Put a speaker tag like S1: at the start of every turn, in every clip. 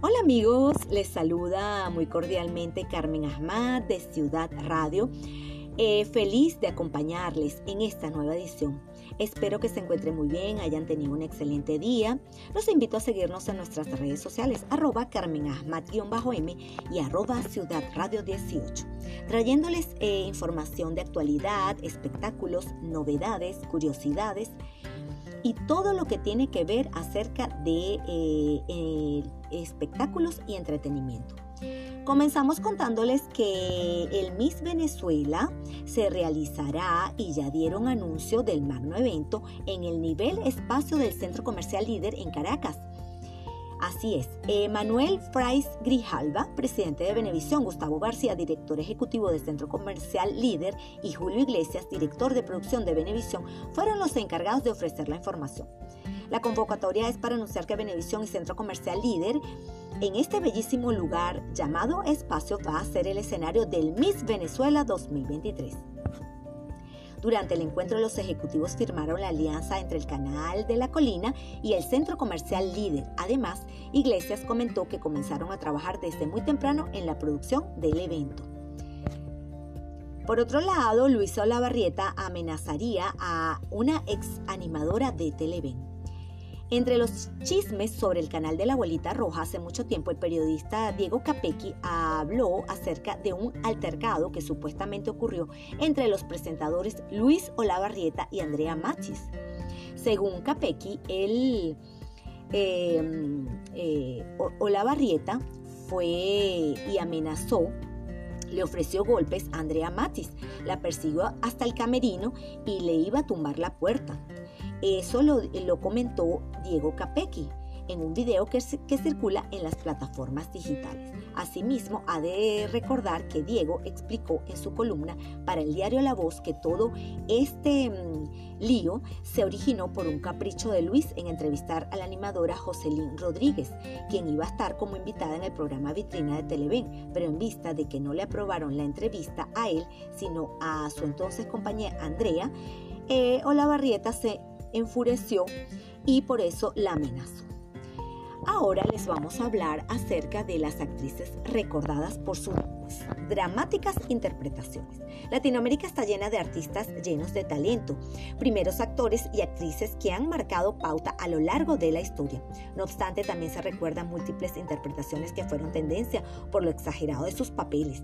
S1: Hola amigos, les saluda muy cordialmente Carmen Ahmad de Ciudad Radio. Eh, feliz de acompañarles en esta nueva edición. Espero que se encuentren muy bien, hayan tenido un excelente día. Los invito a seguirnos en nuestras redes sociales, arroba Carmen Ahmad-M y arroba Ciudad Radio 18, trayéndoles eh, información de actualidad, espectáculos, novedades, curiosidades y todo lo que tiene que ver acerca de eh, espectáculos y entretenimiento. Comenzamos contándoles que el Miss Venezuela se realizará y ya dieron anuncio del magno evento en el nivel espacio del Centro Comercial Líder en Caracas. Así es, Manuel Frais Grijalva, presidente de Benevisión, Gustavo García, director ejecutivo del Centro Comercial Líder, y Julio Iglesias, director de producción de Benevisión, fueron los encargados de ofrecer la información. La convocatoria es para anunciar que Benevisión y Centro Comercial Líder en este bellísimo lugar llamado Espacio va a ser el escenario del Miss Venezuela 2023. Durante el encuentro los ejecutivos firmaron la alianza entre el Canal de la Colina y el Centro Comercial Líder. Además, Iglesias comentó que comenzaron a trabajar desde muy temprano en la producción del evento. Por otro lado, Luisa Olavarrieta amenazaría a una ex animadora de Televen. Entre los chismes sobre el canal de la abuelita roja, hace mucho tiempo el periodista Diego Capecchi habló acerca de un altercado que supuestamente ocurrió entre los presentadores Luis Olavarrieta y Andrea Machis. Según Capecchi, el em, eh, Olavarrieta fue y amenazó le ofreció golpes a Andrea Matis, la persiguió hasta el camerino y le iba a tumbar la puerta. Eso lo, comentó Diego Capecchi en un video que, que, circula en las plataformas digitales. Asimismo, ha de recordar que Diego explicó en su columna para el diario La Voz que todo este mm, lío se originó por un capricho de Luis en entrevistar a la animadora Jocelyn Rodríguez, quien iba a estar como invitada en el programa Vitrina de Televen, pero en vista de que no le aprobaron la entrevista a él, sino a su entonces compañera Andrea, eh, Olavarrieta se enfureció y por eso la amenazó. Ahora les vamos a hablar acerca de las actrices recordadas por sus dramáticas interpretaciones. Latinoamérica está llena de artistas llenos de talento, primeros actores y actrices que han marcado pauta a lo largo de la historia. No obstante, también se recuerdan múltiples interpretaciones que fueron tendencia por lo exagerado de sus papeles.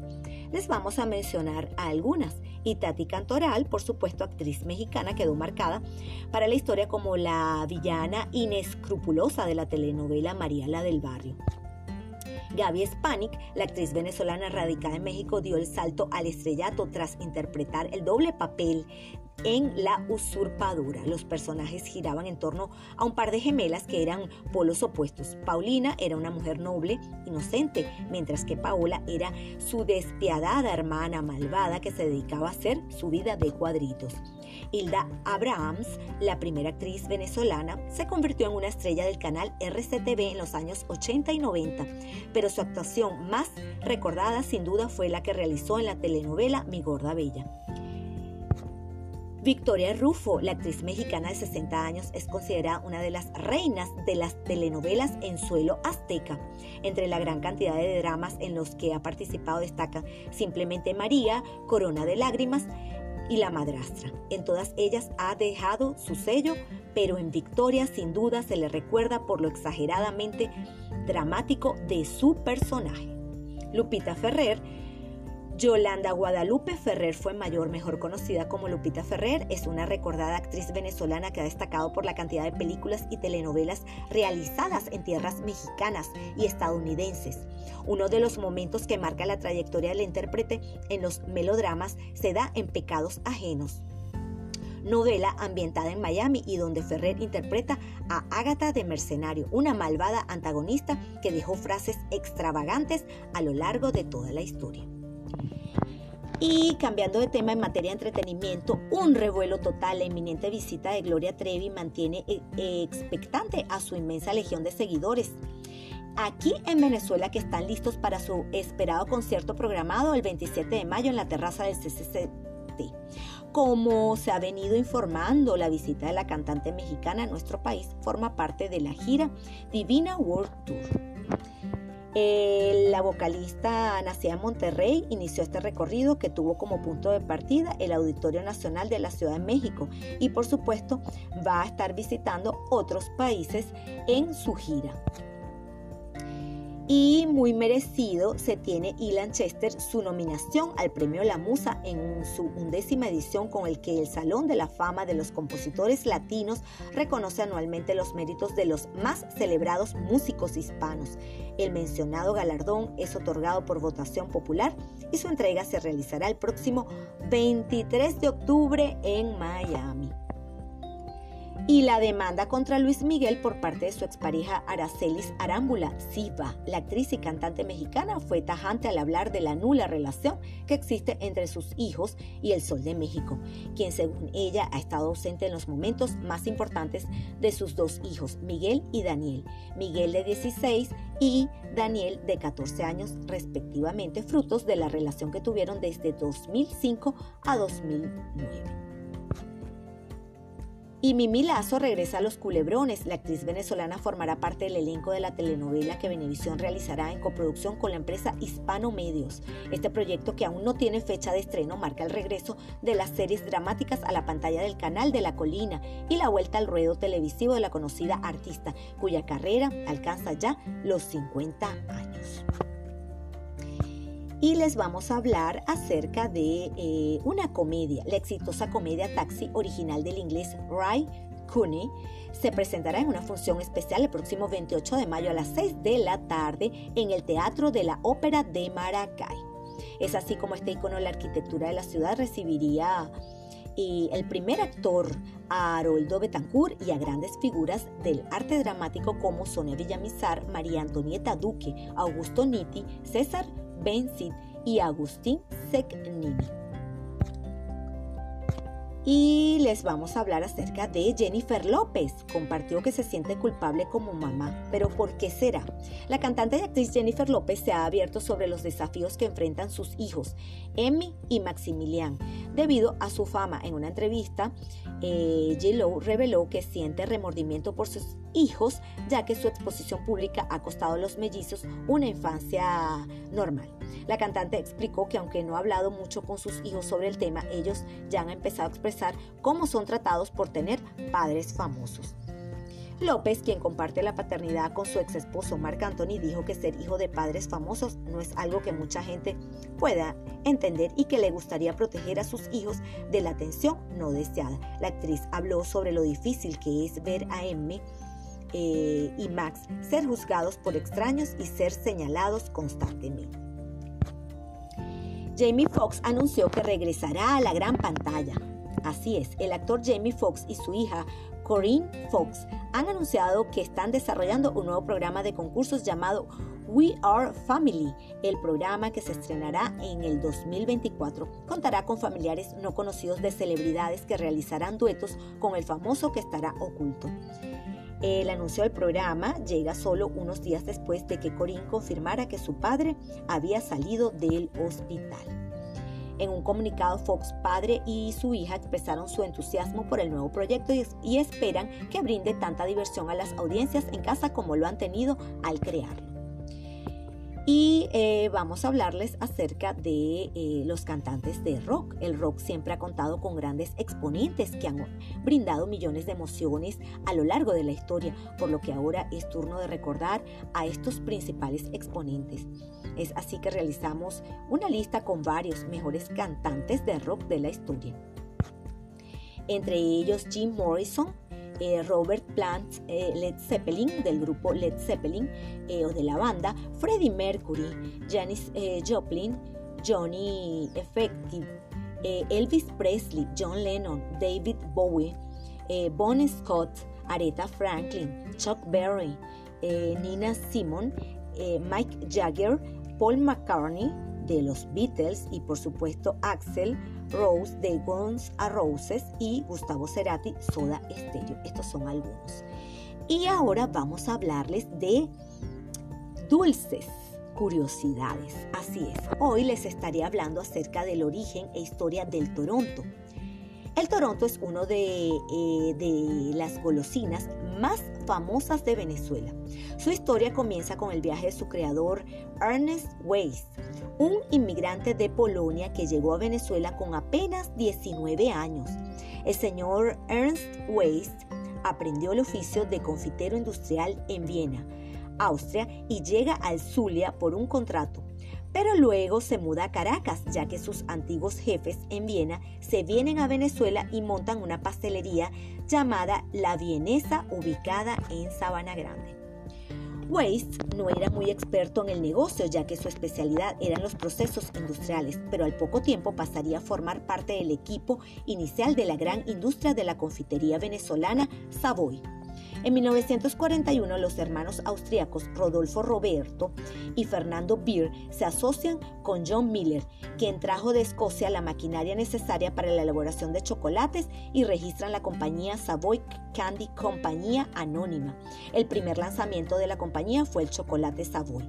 S1: Les vamos a mencionar algunas. Y Tati Cantoral, por supuesto, actriz mexicana, quedó marcada para la historia como la villana inescrupulosa de la telenovela María la del Barrio. Gaby Spanik, la actriz venezolana radicada en México, dio el salto al estrellato tras interpretar el doble papel en La usurpadura. Los personajes giraban en torno a un par de gemelas que eran polos opuestos. Paulina era una mujer noble, inocente, mientras que Paola era su despiadada hermana malvada que se dedicaba a hacer su vida de cuadritos. Hilda Abrahams, la primera actriz venezolana, se convirtió en una estrella del canal RCTV en los años 80 y 90, pero su actuación más recordada sin duda fue la que realizó en la telenovela Mi Gorda Bella. Victoria Rufo, la actriz mexicana de 60 años, es considerada una de las reinas de las telenovelas en suelo azteca. Entre la gran cantidad de dramas en los que ha participado destaca Simplemente María, Corona de Lágrimas, y La Madrastra. En todas ellas ha dejado su sello, pero en Victoria sin duda se le recuerda por lo exageradamente dramático de su personaje. Lupita Ferrer Yolanda Guadalupe Ferrer fue mayor, mejor conocida como Lupita Ferrer. Es una recordada actriz venezolana que ha destacado por la cantidad de películas y telenovelas realizadas en tierras mexicanas y estadounidenses. Uno de los momentos que marca la trayectoria del intérprete en los melodramas se da en Pecados Ajenos novela ambientada en Miami y donde Ferrer interpreta a Agatha de Mercenario, una malvada antagonista que dejó frases extravagantes a lo largo de toda la historia. Y cambiando de tema en materia de entretenimiento, un revuelo total, la inminente visita de Gloria Trevi mantiene eh, expectante a su inmensa legión de seguidores. Aquí en Venezuela que están listos para su esperado concierto programado el 27 de mayo en la terraza del CCCT. Como se ha venido informando, la visita de la cantante mexicana a nuestro país forma parte de la gira Divina World Tour. La vocalista nacida en Monterrey inició este recorrido que tuvo como punto de partida el Auditorio Nacional de la Ciudad de México y por supuesto va a estar visitando otros países en su gira y muy merecido se tiene Ilan Chester su nominación al Premio La Musa en su undécima edición con el que el Salón de la Fama de los Compositores Latinos reconoce anualmente los méritos de los más celebrados músicos hispanos. El mencionado galardón es otorgado por votación popular y su entrega se realizará el próximo 23 de octubre en Miami y la demanda contra Luis Miguel por parte de su expareja Aracelis Arámbula Silva. La actriz y cantante mexicana fue tajante al hablar de la nula relación que existe entre sus hijos y el Sol de México, quien según ella ha estado ausente en los momentos más importantes de sus dos hijos, Miguel y Daniel. Miguel de 16 y Daniel de 14 años respectivamente, frutos de la relación que tuvieron desde 2005 a 2009. Y Mimi Lazo regresa a Los Culebrones. La actriz venezolana formará parte del elenco de la telenovela que Venevisión realizará en coproducción con la empresa Hispano Medios. Este proyecto, que aún no tiene fecha de estreno, marca el regreso de las series dramáticas a la pantalla del canal de La Colina y la vuelta al ruedo televisivo de la conocida artista, cuya carrera alcanza ya los 50 años y les vamos a hablar acerca de eh, una comedia, la exitosa comedia Taxi original del inglés Ray Cooney. Se presentará en una función especial el próximo 28 de mayo a las 6 de la tarde en el Teatro de la Ópera de Maracay. Es así como este icono de la arquitectura de la ciudad recibiría y el primer actor a Haroldo Betancourt y a grandes figuras del arte dramático como Sonia Villamizar, María Antonieta Duque, Augusto Nitti, César Benzit y Agustín Seknini. Y les vamos a hablar acerca de Jennifer López. Compartió que se siente culpable como mamá, pero ¿por qué será? La cantante y actriz Jennifer López se ha abierto sobre los desafíos que enfrentan sus hijos, Emmy y Maximilian, debido a su fama. En una entrevista, eh, J-Lo reveló que siente remordimiento por sus hijos, ya que su exposición pública ha costado a los mellizos una infancia normal. La cantante explicó que aunque no ha hablado mucho con sus hijos sobre el tema, ellos ya han empezado a expresar cómo son tratados por tener padres famosos. López, quien comparte la paternidad con su ex esposo Marc Anthony, dijo que ser hijo de padres famosos no es algo que mucha gente pueda entender y que le gustaría proteger a sus hijos de la atención no deseada. La actriz habló sobre lo difícil que es ver a Emmy eh, y Max ser juzgados por extraños y ser señalados constantemente. Jamie Foxx anunció que regresará a la gran pantalla. Así es, el actor Jamie Foxx y su hija Corinne Fox han anunciado que están desarrollando un nuevo programa de concursos llamado We Are Family. El programa que se estrenará en el 2024 contará con familiares no conocidos de celebridades que realizarán duetos con el famoso que estará oculto. El anuncio del programa llega solo unos días después de que Corinne confirmara que su padre había salido del hospital. En un comunicado, Fox padre y su hija expresaron su entusiasmo por el nuevo proyecto y, esperan que brinde tanta diversión a las audiencias en casa como lo han tenido al crearlo. Y eh, vamos a hablarles acerca de eh, los cantantes de rock. El rock siempre ha contado con grandes exponentes que han brindado millones de emociones a lo largo de la historia, por lo que ahora es turno de recordar a estos principales exponentes. Es así que realizamos una lista con varios mejores cantantes de rock de la historia. Entre ellos Jim Morrison, eh, Robert Plant, eh, Led Zeppelin, del grupo Led Zeppelin eh, o de la banda, Freddie Mercury, Janis Joplin, Johnny Effective, Elvis Presley, John Lennon, David Bowie, Bon Scott, Aretha Franklin, Chuck Berry, Nina Simon, Mike Jagger, Paul McCartney de los Beatles y por supuesto Axel Rose de Guns N' Roses y Gustavo Cerati Soda Stereo. Estos son algunos. Y ahora vamos a hablarles de dulces curiosidades. Así es, hoy les estaré hablando acerca del origen e historia del Toronto. El Toronto es uno de, eh, de las golosinas más famosas de Venezuela. Su historia comienza con el viaje de su creador Ernest Weiss, un inmigrante de Polonia que llegó a Venezuela con apenas 19 años. El señor Ernst Weiss aprendió el oficio de confitero industrial en Viena, Austria, y llega al Zulia por un contrato pero luego se muda a Caracas, ya que sus antiguos jefes en Viena se vienen a Venezuela y montan una pastelería llamada La Vienesa, ubicada en Sabana Grande. Weiss no era muy experto en el negocio, ya que su especialidad eran los procesos industriales, pero al poco tiempo pasaría a formar parte del equipo inicial de la gran industria de la confitería venezolana Savoy. En 1941 los hermanos austríacos Rodolfo Roberto y Fernando Beer se asocian con John Miller, quien trajo de Escocia la maquinaria necesaria para la elaboración de chocolates y registran la compañía Savoy Candy Compañía Anónima. El primer lanzamiento de la compañía fue el chocolate Savoy.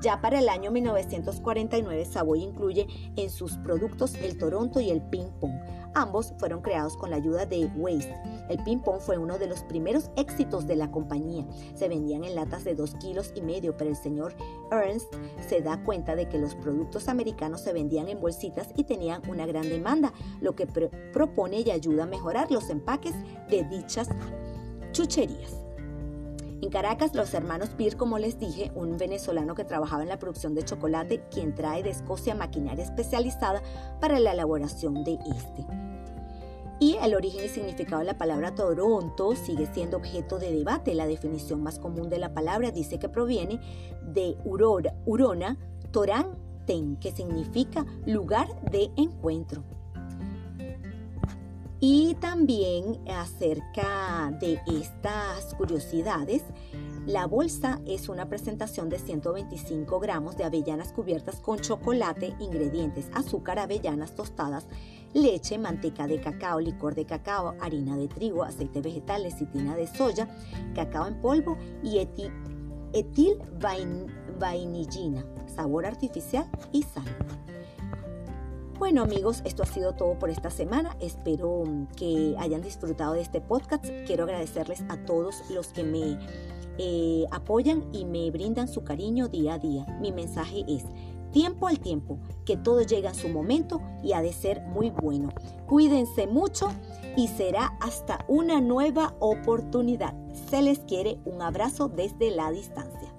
S1: Ya para el año 1949 Savoy incluye en sus productos el Toronto y el Ping Pong. Ambos fueron creados con la ayuda de Weiss. El ping pong fue uno de los primeros éxitos de la compañía. Se vendían en latas de 2 kilos y medio, pero el señor Ernst se da cuenta de que los productos americanos se vendían en bolsitas y tenían una gran demanda, lo que propone y ayuda a mejorar los empaques de dichas chucherías. En Caracas, los hermanos Beer, como les dije, un venezolano que trabajaba en la producción de chocolate, quien trae de Escocia maquinaria especializada para la elaboración de este. Y el origen y significado de la palabra Toronto sigue siendo objeto de debate. La definición más común de la palabra dice que proviene de Urora, Urona, Toranten, que significa lugar de encuentro. Y también acerca de estas curiosidades, la bolsa es una presentación de 125 gramos de avellanas cubiertas con chocolate, ingredientes, azúcar, avellanas tostadas, leche, manteca de cacao, licor de cacao, harina de trigo, aceite vegetal, lecitina de soya, cacao en polvo y etil, vainillina, sabor artificial y sal. Bueno amigos, esto ha sido todo por esta semana. Espero mm, que hayan disfrutado de este podcast. Quiero agradecerles a todos los que me eh, apoyan y me brindan su cariño día a día. Mi mensaje es tiempo al tiempo, que todo llega a su momento y ha de ser muy bueno. Cuídense mucho y será hasta una nueva oportunidad. Se les quiere un abrazo desde la distancia.